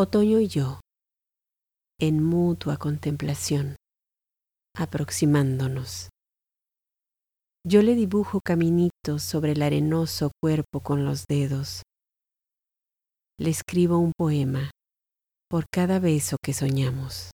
Otoño y yo, en mutua contemplación, aproximándonos. Yo le dibujo caminitos sobre el arenoso cuerpo con los dedos. Le escribo un poema por cada beso que soñamos.